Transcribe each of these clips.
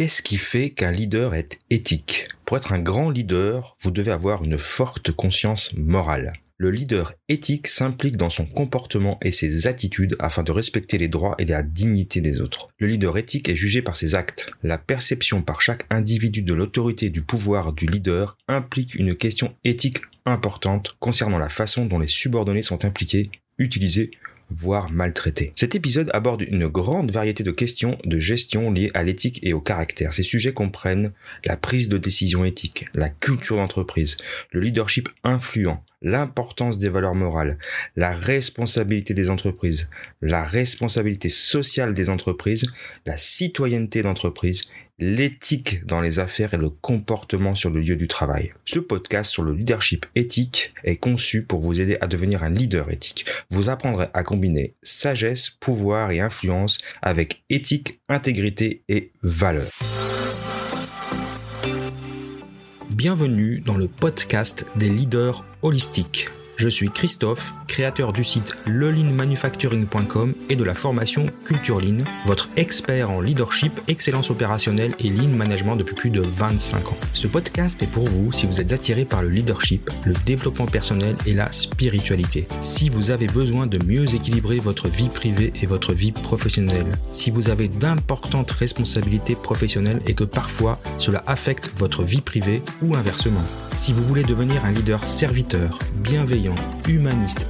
Qu'est-ce qui fait qu'un leader est éthique? Pour être un grand leader, vous devez avoir une forte conscience morale. Le leader éthique s'implique dans son comportement et ses attitudes afin de respecter les droits et la dignité des autres. Le leader éthique est jugé par ses actes. La perception par chaque individu de l'autorité du pouvoir du leader implique une question éthique importante concernant la façon dont les subordonnés sont impliqués, utilisés voire maltraités. Cet épisode aborde une grande variété de questions de gestion liées à l'éthique et au caractère. Ces sujets comprennent la prise de décision éthique, la culture d'entreprise, le leadership influent, l'importance des valeurs morales, la responsabilité des entreprises, la responsabilité sociale des entreprises, la citoyenneté d'entreprise l'éthique dans les affaires et le comportement sur le lieu du travail. Ce podcast sur le leadership éthique est conçu pour vous aider à devenir un leader éthique. Vous apprendrez à combiner sagesse, pouvoir et influence avec éthique, intégrité et valeur. Bienvenue dans le podcast des leaders holistiques. Je suis Christophe, créateur du site lelinmanufacturing.com et de la formation Culture Lean, votre expert en leadership, excellence opérationnelle et lean management depuis plus de 25 ans. Ce podcast est pour vous si vous êtes attiré par le leadership, le développement personnel et la spiritualité. Si vous avez besoin de mieux équilibrer votre vie privée et votre vie professionnelle. Si vous avez d'importantes responsabilités professionnelles et que parfois cela affecte votre vie privée ou inversement. Si vous voulez devenir un leader serviteur, bienveillant, humaniste,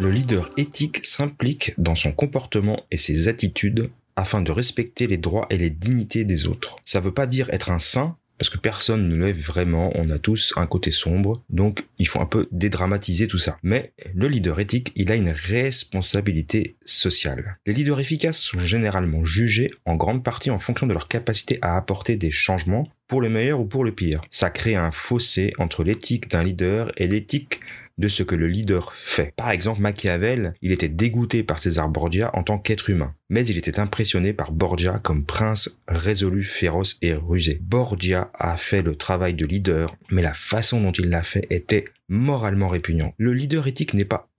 Le leader éthique s'implique dans son comportement et ses attitudes afin de respecter les droits et les dignités des autres. Ça veut pas dire être un saint, parce que personne ne l'est vraiment, on a tous un côté sombre, donc il faut un peu dédramatiser tout ça. Mais le leader éthique, il a une responsabilité sociale. Les leaders efficaces sont généralement jugés en grande partie en fonction de leur capacité à apporter des changements pour le meilleur ou pour le pire. Ça crée un fossé entre l'éthique d'un leader et l'éthique de ce que le leader fait. Par exemple, Machiavel, il était dégoûté par César Borgia en tant qu'être humain, mais il était impressionné par Borgia comme prince résolu, féroce et rusé. Borgia a fait le travail de leader, mais la façon dont il l'a fait était moralement répugnant. Le leader éthique n'est pas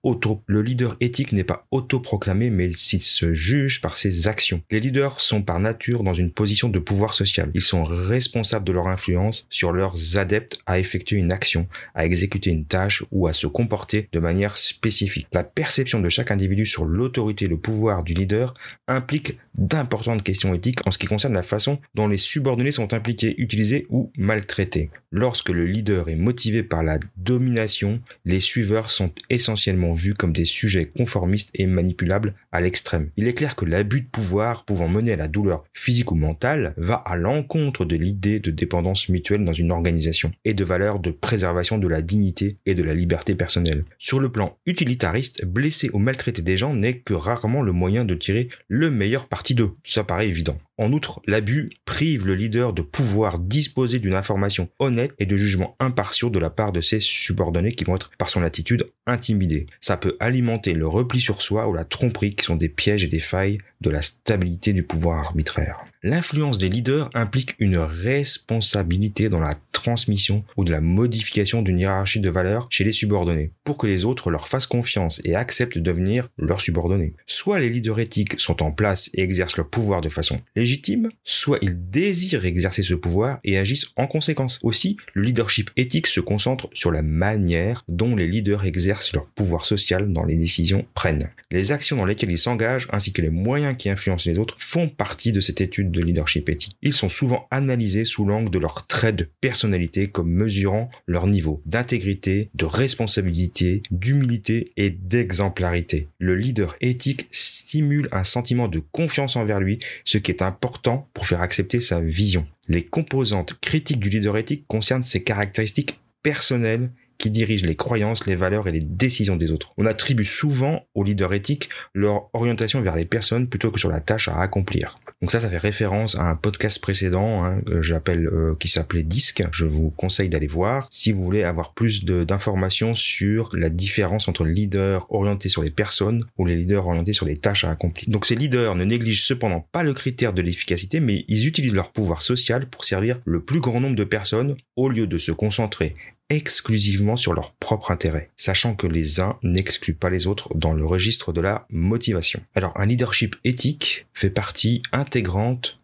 le leader éthique n'est pas autoproclamé, mais il se juge par ses actions. Les leaders sont par nature dans une position de pouvoir social. Ils sont responsables de leur influence sur leurs adeptes à effectuer une action, à exécuter une tâche ou à se comporter de manière spécifique. La perception de chaque individu sur l'autorité et le pouvoir du leader implique d'importantes questions éthiques en ce qui concerne la façon dont les subordonnés sont impliqués, utilisés ou maltraités. Lorsque le leader est motivé par la domination, les suiveurs sont essentiellement vus comme des sujets conformistes et manipulables à l'extrême. Il est clair que l'abus de pouvoir pouvant mener à la douleur physique ou mentale va à l'encontre de l'idée de dépendance mutuelle dans une organisation et de valeur de préservation de la dignité et de la liberté personnelle. Sur le plan utilitariste, blesser ou maltraiter des gens n'est que rarement le moyen de tirer le meilleur parti d'eux. Ça paraît évident. En outre, l'abus prive le leader de pouvoir disposer d'une information honnête et de jugements impartiaux de la part de ses subordonnés qui vont être, par son attitude, intimidés. Ça peut alimenter le repli sur soi ou la tromperie qui sont des pièges et des failles de la stabilité du pouvoir arbitraire. L'influence des leaders implique une responsabilité dans la transmission ou de la modification d'une hiérarchie de valeurs chez les subordonnés, pour que les autres leur fassent confiance et acceptent de devenir leurs subordonnés. Soit les leaders éthiques sont en place et exercent leur pouvoir de façon légitime, soit ils désirent exercer ce pouvoir et agissent en conséquence. Aussi, le leadership éthique se concentre sur la manière dont les leaders exercent leur pouvoir social dans les décisions prennent. Les actions dans lesquelles ils s'engagent ainsi que les moyens qui influencent les autres font partie de cette étude de leadership éthique. Ils sont souvent analysés sous l'angle de leurs traits de personnalité comme mesurant leur niveau d'intégrité, de responsabilité, d'humilité et d'exemplarité. Le leader éthique stimule un sentiment de confiance envers lui, ce qui est important pour faire accepter sa vision. Les composantes critiques du leader éthique concernent ses caractéristiques personnelles qui dirigent les croyances, les valeurs et les décisions des autres. On attribue souvent aux leaders éthiques leur orientation vers les personnes plutôt que sur la tâche à accomplir. Donc ça, ça fait référence à un podcast précédent hein, que j'appelle euh, qui s'appelait Disque. Je vous conseille d'aller voir si vous voulez avoir plus d'informations sur la différence entre les leaders orientés sur les personnes ou les leaders orientés sur les tâches à accomplir. Donc ces leaders ne négligent cependant pas le critère de l'efficacité, mais ils utilisent leur pouvoir social pour servir le plus grand nombre de personnes au lieu de se concentrer exclusivement sur leur propre intérêt, sachant que les uns n'excluent pas les autres dans le registre de la motivation. Alors un leadership éthique fait partie intégrante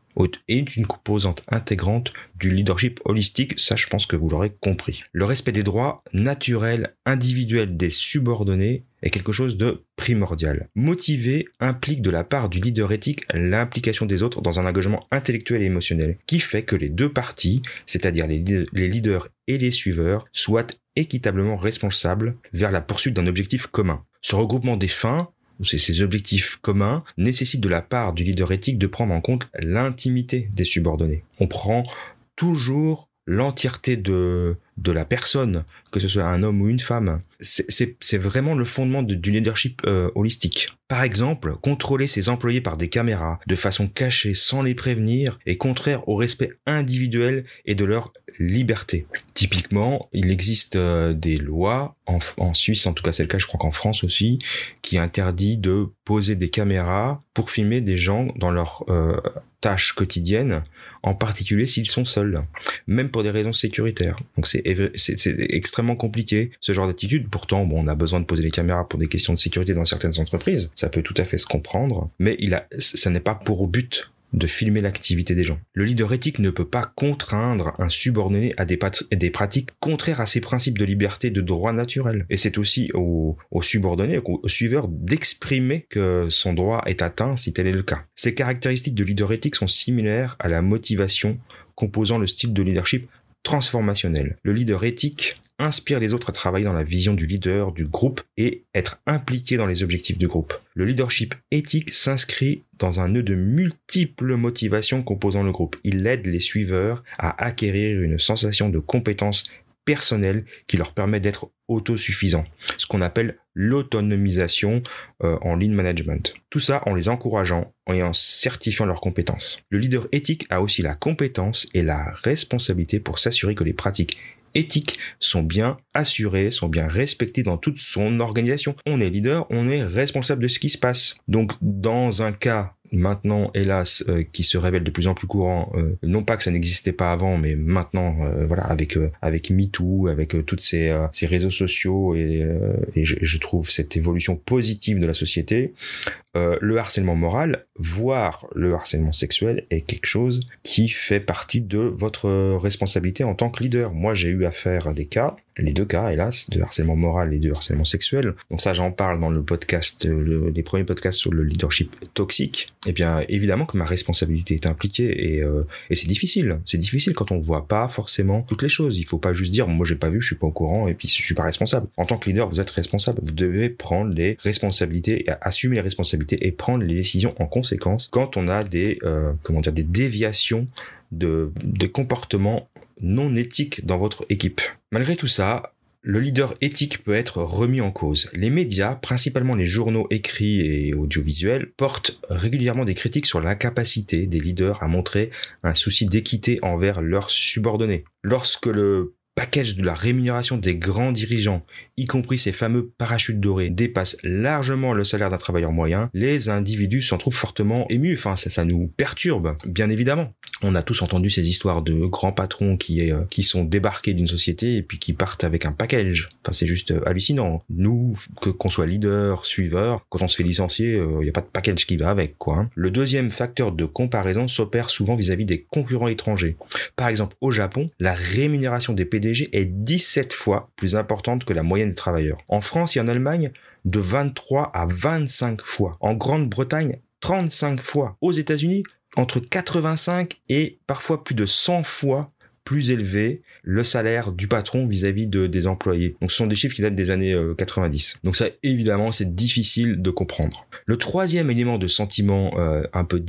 est une composante intégrante du leadership holistique, ça je pense que vous l'aurez compris. Le respect des droits naturels, individuels des subordonnés est quelque chose de primordial. Motiver implique de la part du leader éthique l'implication des autres dans un engagement intellectuel et émotionnel, qui fait que les deux parties, c'est-à-dire les, leaders et les suiveurs, soient équitablement responsables vers la poursuite d'un objectif commun. Ce regroupement des fins ces objectifs communs nécessitent de la part du leader éthique de prendre en compte l'intimité des subordonnés. On prend toujours l'entièreté de, de la personne, que ce soit un homme ou une femme. C'est vraiment le fondement du leadership euh, holistique. Par exemple, contrôler ses employés par des caméras de façon cachée sans les prévenir est contraire au respect individuel et de leur liberté. Typiquement, il existe euh, des lois, en, Suisse en tout cas c'est le cas, je crois qu'en France aussi, qui interdit de poser des caméras pour filmer des gens dans leur euh, tâches quotidiennes, en particulier s'ils sont seuls, même pour des raisons sécuritaires. Donc c'est extrêmement compliqué ce genre d'attitude. Pourtant, bon, on a besoin de poser les caméras pour des questions de sécurité dans certaines entreprises. Ça peut tout à fait se comprendre, mais il a, ça n'est pas pour but de filmer l'activité des gens. Le leader éthique ne peut pas contraindre un subordonné à des, pratiques contraires à ses principes de liberté de droit naturel. Et c'est aussi au, au subordonné, au suiveur, d'exprimer que son droit est atteint si tel est le cas. Ces caractéristiques de leader éthique sont similaires à la motivation composant le style de leadership transformationnel. Le leader éthique inspire les autres à travailler dans la vision du leader, du groupe et être impliqué dans les objectifs du groupe. Le leadership éthique s'inscrit dans un nœud de multiples motivations composant le groupe. Il aide les suiveurs à acquérir une sensation de compétence personnelle qui leur permet d'être autosuffisants, ce qu'on appelle l'autonomisation euh, en lean management. Tout ça en les encourageant et en certifiant leurs compétences. Le leader éthique a aussi la compétence et la responsabilité pour s'assurer que les pratiques éthiques sont bien assurées, sont bien respectées dans toute son organisation. On est leader, on est responsable de ce qui se passe. Donc dans un cas maintenant hélas euh, qui se révèle de plus en plus courant euh, non pas que ça n'existait pas avant mais maintenant euh, voilà avec avec MeToo avec toutes ces ces réseaux sociaux et, et je, je, trouve cette évolution positive de la société le harcèlement moral voire le harcèlement sexuel est quelque chose qui fait partie de votre responsabilité en tant que leader. Moi j'ai eu affaire à des cas les deux cas, hélas, de harcèlement moral et de harcèlement sexuel. Donc ça, j'en parle dans le podcast, les premiers podcasts sur le leadership toxique. Eh bien, évidemment que ma responsabilité est impliquée et, euh, et c'est difficile. C'est difficile quand on voit pas forcément toutes les choses. Il faut pas juste dire, moi j'ai pas vu, je suis pas au courant et puis je suis pas responsable. En tant que leader, vous êtes responsable. Vous devez prendre les responsabilités, assumer les responsabilités et prendre les décisions en conséquence quand on a des, euh, comment dire, des déviations de, de comportements non éthiques dans votre équipe. Malgré tout ça, le leader éthique peut être remis en cause. Les médias, principalement les journaux écrits et audiovisuels, portent régulièrement des critiques sur l'incapacité des leaders à montrer un souci d'équité envers leurs subordonnés. Lorsque le package de la rémunération des grands dirigeants, y compris ces fameux parachutes dorés, dépasse largement le salaire d'un travailleur moyen, les individus s'en trouvent fortement émus. Enfin, ça, ça nous perturbe, bien évidemment. On a tous entendu ces histoires de grands patrons qui, euh, qui sont débarqués d'une société et puis qui partent avec un package. Enfin, c'est juste euh, hallucinant. Nous, que qu'on soit leader, suiveur, quand on se fait licencier, il euh, n'y a pas de package qui va avec, quoi. Hein. Le deuxième facteur de comparaison s'opère souvent vis-à-vis -vis des concurrents étrangers. Par exemple, au Japon, la rémunération des PD est 17 fois plus importante que la moyenne des travailleurs. En France et en Allemagne, de 23 à 25 fois. En Grande-Bretagne, 35 fois. Aux États-Unis, entre 85 et parfois plus de 100 fois plus élevé le salaire du patron vis-à-vis de, des employés. Donc ce sont des chiffres qui datent des années 90. Euh, Donc ça évidemment c'est difficile de comprendre. Le troisième élément de sentiment euh, un peu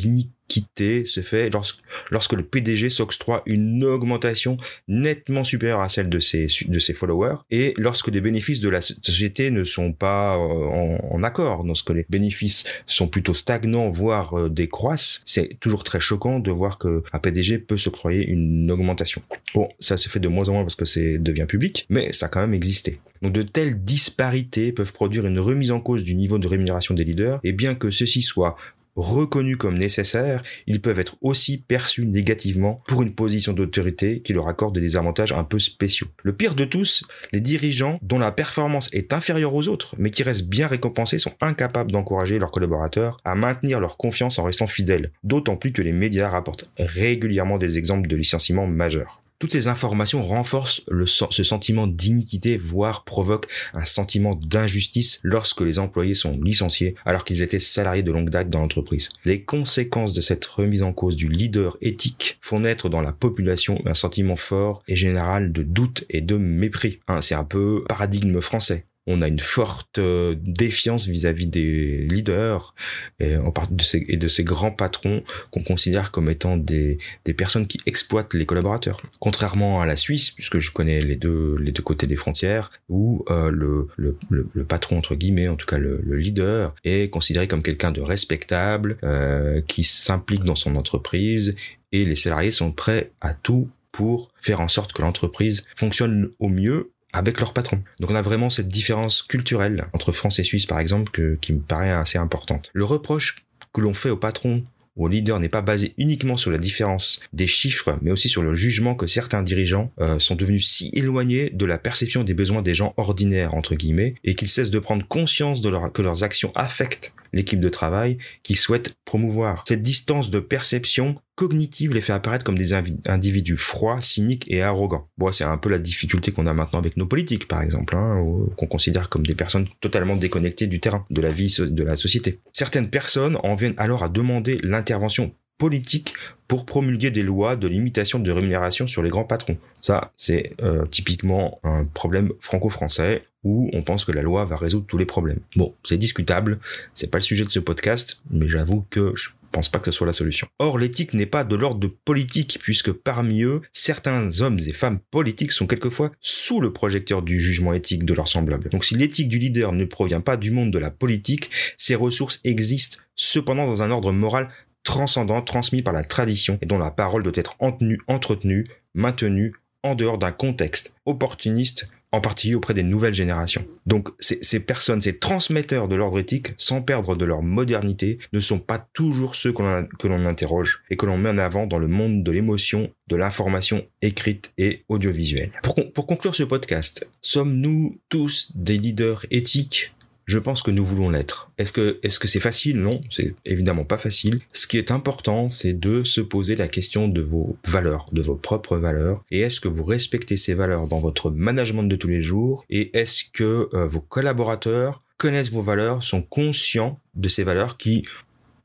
l'équité se fait lorsque, lorsque le PDG s'octroie une augmentation nettement supérieure à celle de ses, de ses followers et lorsque les bénéfices de la société ne sont pas en, en accord, lorsque les bénéfices sont plutôt stagnants, voire euh, décroissent, c'est toujours très choquant de voir que un PDG peut s'octroyer une augmentation. Bon, ça se fait de moins en moins parce que c'est devient public, mais ça a quand même existé. Donc de telles disparités peuvent produire une remise en cause du niveau de rémunération des leaders, et bien que ceci soit reconnus comme nécessaires, ils peuvent être aussi perçus négativement pour une position d'autorité qui leur accorde des avantages un peu spéciaux. Le pire de tous, les dirigeants dont la performance est inférieure aux autres, mais qui restent bien récompensés, sont incapables d'encourager leurs collaborateurs à maintenir leur confiance en restant fidèles, d'autant plus que les médias rapportent régulièrement des exemples de licenciements majeurs. Toutes ces informations renforcent ce sentiment d'iniquité, voire provoquent un sentiment d'injustice lorsque les employés sont licenciés alors qu'ils étaient salariés de longue date dans l'entreprise. Les conséquences de cette remise en cause du leader éthique font naître dans la population un sentiment fort et général de doute et de mépris. Hein, c'est un peu paradigme français on a une forte euh, défiance vis-à-vis des leaders et, en de ces, et de ces grands patrons qu'on considère comme étant des, personnes qui exploitent les collaborateurs. Contrairement à la Suisse, puisque je connais les deux, les deux côtés des frontières, où euh, le, le, le, patron, entre guillemets, en tout cas le, leader, est considéré comme quelqu'un de respectable, euh, qui s'implique dans son entreprise, et les salariés sont prêts à tout pour faire en sorte que l'entreprise fonctionne au mieux avec leur patron. Donc on a vraiment cette différence culturelle entre France et Suisse par exemple que, qui me paraît assez importante. Le reproche que l'on fait au patron ou au leader n'est pas basé uniquement sur la différence des chiffres, mais aussi sur le jugement que certains dirigeants euh, sont devenus si éloignés de la perception des besoins des gens ordinaires, entre guillemets, et qu'ils cessent de prendre conscience de leur, que leurs actions affectent l'équipe de travail qu'ils souhaitent promouvoir. Cette distance de perception cognitive les fait apparaître comme des individus froids, cyniques et arrogants. Bon, c'est un peu la difficulté qu'on a maintenant avec nos politiques, par exemple, hein, qu'on considère comme des personnes totalement déconnectées du terrain, de la vie de la société. Certaines personnes en viennent alors à demander l'intervention politique pour promulguer des lois de limitation de rémunération sur les grands patrons. Ça, c'est euh, typiquement un problème franco-français où on pense que la loi va résoudre tous les problèmes. Bon, c'est discutable, c'est pas le sujet de ce podcast, mais j'avoue que je pense pas que ce soit la solution. Or, l'éthique n'est pas de l'ordre de politique, puisque parmi eux, certains hommes et femmes politiques sont quelquefois sous le projecteur du jugement éthique de leurs semblables. Donc si l'éthique du leader ne provient pas du monde de la politique, ces ressources existent cependant dans un ordre moral transcendant, transmis par la tradition et dont la parole doit être entretenue, maintenue en dehors d'un contexte opportuniste en particulier auprès des nouvelles générations. Donc ces, personnes, ces transmetteurs de l'ordre éthique, sans perdre de leur modernité, ne sont pas toujours ceux que l'on interroge et que l'on met en avant dans le monde de l'émotion, de l'information écrite et audiovisuelle. Pour, conclure ce podcast, sommes-nous tous des leaders éthiques? Je pense que nous voulons l'être. Est-ce que est-ce que c'est facile? Non, c'est évidemment pas facile. Ce qui est important, c'est de se poser la question de vos valeurs, de vos propres valeurs. Et est-ce que vous respectez ces valeurs dans votre management de tous les jours? Et est-ce que euh, vos collaborateurs connaissent vos valeurs, sont conscients de ces valeurs qui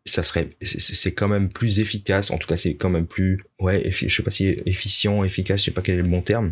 ça serait c'est quand même plus efficace. En tout cas c'est quand même plus ouais je sais pas si efficient efficace je sais pas quel est le bon terme.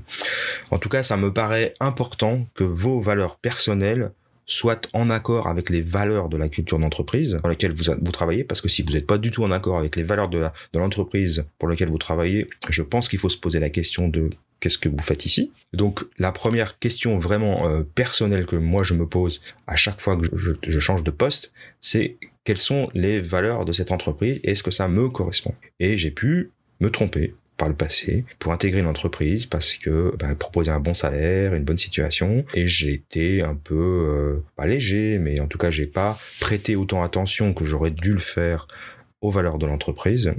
En tout cas ça me paraît important que vos valeurs personnelles soit en accord avec les valeurs de la culture d'entreprise dans laquelle vous, travaillez, parce que si vous n'êtes pas du tout en accord avec les valeurs de l'entreprise pour laquelle vous travaillez, je pense qu'il faut se poser la question de qu'est-ce que vous faites ici. Donc la première question vraiment euh, personnelle que moi je me pose à chaque fois que je, je change de poste, c'est quelles sont les valeurs de cette entreprise et est-ce que ça me correspond? Et j'ai pu me tromper par le passé pour intégrer une entreprise parce que bah, proposer un bon salaire, une bonne situation. Et j'ai été un peu euh, pas léger mais en tout cas j'ai pas prêté autant attention que j'aurais dû le faire aux valeurs de l'entreprise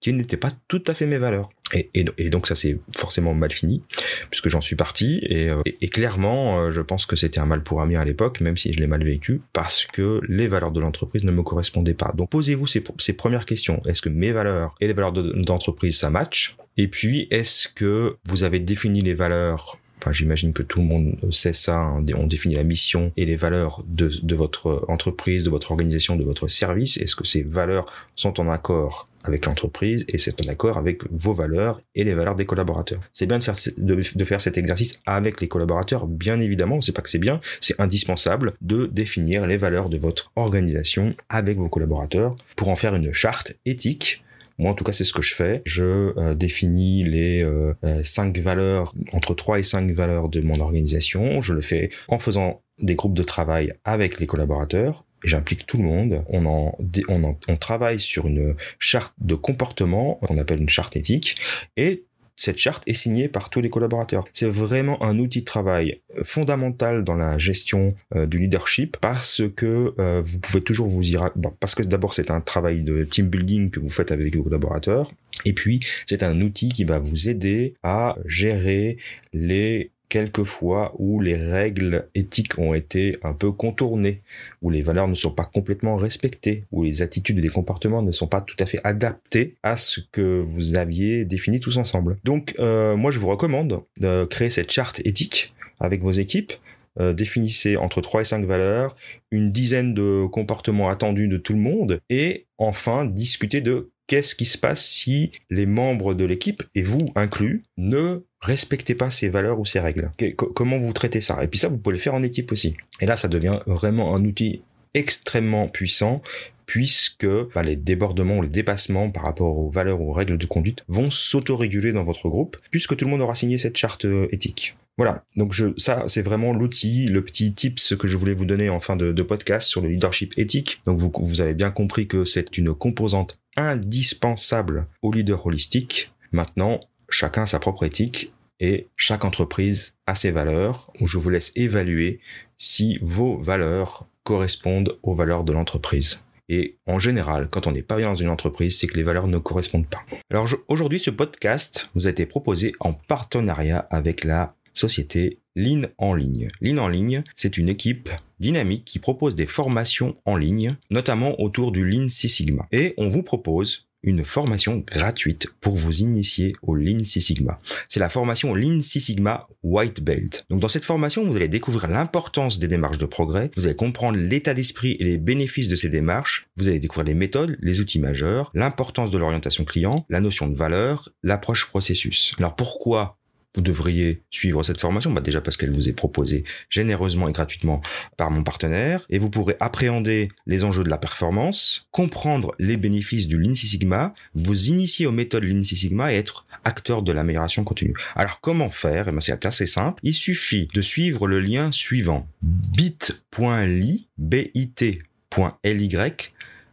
qui n'étaient pas tout à fait mes valeurs. Et, donc ça c'est forcément mal fini puisque j'en suis parti et, euh, clairement euh, je pense que c'était un mal pour un à l'époque même si je l'ai mal vécu parce que les valeurs de l'entreprise ne me correspondaient pas. Donc posez-vous ces, premières questions. Est-ce que mes valeurs et les valeurs d'entreprise ça match? Et puis est-ce que vous avez défini les valeurs J'imagine que tout le monde sait ça. Hein. On définit la mission et les valeurs de, de votre entreprise, de votre organisation, de votre service. Est-ce que ces valeurs sont en accord avec l'entreprise et c'est en accord avec vos valeurs et les valeurs des collaborateurs? C'est bien de faire, de, faire cet exercice avec les collaborateurs, bien évidemment. C'est pas que c'est bien, c'est indispensable de définir les valeurs de votre organisation avec vos collaborateurs pour en faire une charte éthique Moi, en tout cas, c'est ce que je fais. Je euh, définis les euh, euh, cinq valeurs, entre 3 et 5 valeurs de mon organisation. Je le fais en faisant des groupes de travail avec les collaborateurs. J'implique tout le monde. On, en, on, on travaille sur une charte de comportement qu'on appelle une charte éthique. Et cette charte est signée par tous les collaborateurs. C'est vraiment un outil de travail euh, fondamental dans la gestion euh, du leadership parce que euh, vous pouvez toujours vous y bon, parce que d'abord c'est un travail de team building que vous faites avec vos collaborateurs et puis c'est un outil qui va vous aider à gérer les quelquefois où les règles éthiques ont été un peu contournées, où les valeurs ne sont pas complètement respectées, où les attitudes et les comportements ne sont pas tout à fait adaptés à ce que vous aviez défini tous ensemble. Donc euh, moi je vous recommande de créer cette charte éthique avec vos équipes. Euh, définissez entre 3 et 5 valeurs, une dizaine de comportements attendus de tout le monde, et enfin discuter de qu'est-ce qui se passe si les membres de l'équipe, et vous inclus, ne respectez pas ces valeurs ou ces règles Comment vous traitez ça? Et puis ça, vous pouvez le faire en équipe aussi. Et là, ça devient vraiment un outil extrêmement puissant puisque bah, les débordements ou les dépassements par rapport aux valeurs ou aux règles de conduite vont s'autoréguler dans votre groupe puisque tout le monde aura signé cette charte euh, éthique. Voilà, donc ça c'est vraiment l'outil, le petit tips que je voulais vous donner en fin de, podcast sur le leadership éthique. Donc vous, vous avez bien compris que c'est une composante indispensable au leader holistique. Maintenant, chacun sa propre éthique et chaque entreprise a ses valeurs, je vous laisse évaluer si vos valeurs correspondent aux valeurs de l'entreprise. Et en général, quand on n'est pas bien dans une entreprise, c'est que les valeurs ne correspondent pas. Alors aujourd'hui, ce podcast vous a été proposé en partenariat avec la société Lean en ligne. Lean en ligne, c'est une équipe dynamique qui propose des formations en ligne, notamment autour du Lean Six Sigma. Et on vous propose une formation gratuite pour vous initier au Lean Six Sigma. C'est la formation Lean Six Sigma White Belt. Donc dans cette formation, vous allez découvrir l'importance des démarches de progrès, vous allez comprendre l'état d'esprit et les bénéfices de ces démarches, vous allez découvrir les méthodes, les outils majeurs, l'importance de l'orientation client, la notion de valeur, l'approche processus. Alors pourquoi vous devriez suivre cette formation bah Déjà parce qu'elle vous est proposée généreusement et gratuitement par mon partenaire. Et vous pourrez appréhender les enjeux de la performance, comprendre les bénéfices du Lean Six Sigma, vous initier aux méthodes Lean Six Sigma et être acteur de l'amélioration continue. Alors comment faire? Eh ben, C'est assez simple. Il suffit de suivre le lien suivant. bit.ly, bit.ly,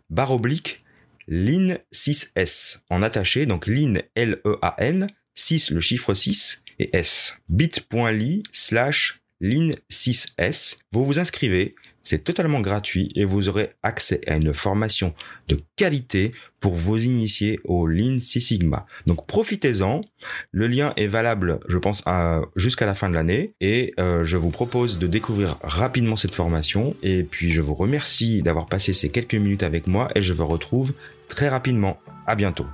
barre oblique, Lean 6S en attaché, donc Lean L-E-A-N, 6 le chiffre 6 et S. bit.ly slash lean6s. Vous vous inscrivez, c'est totalement gratuit et vous aurez accès à une formation de qualité pour vous initier au Lean Six Sigma. Donc profitez-en. Le lien est valable, je pense, jusqu'à la fin de l'année et euh, je vous propose de découvrir rapidement cette formation. Et puis je vous remercie d'avoir passé ces quelques minutes avec moi et je vous retrouve très rapidement. À bientôt.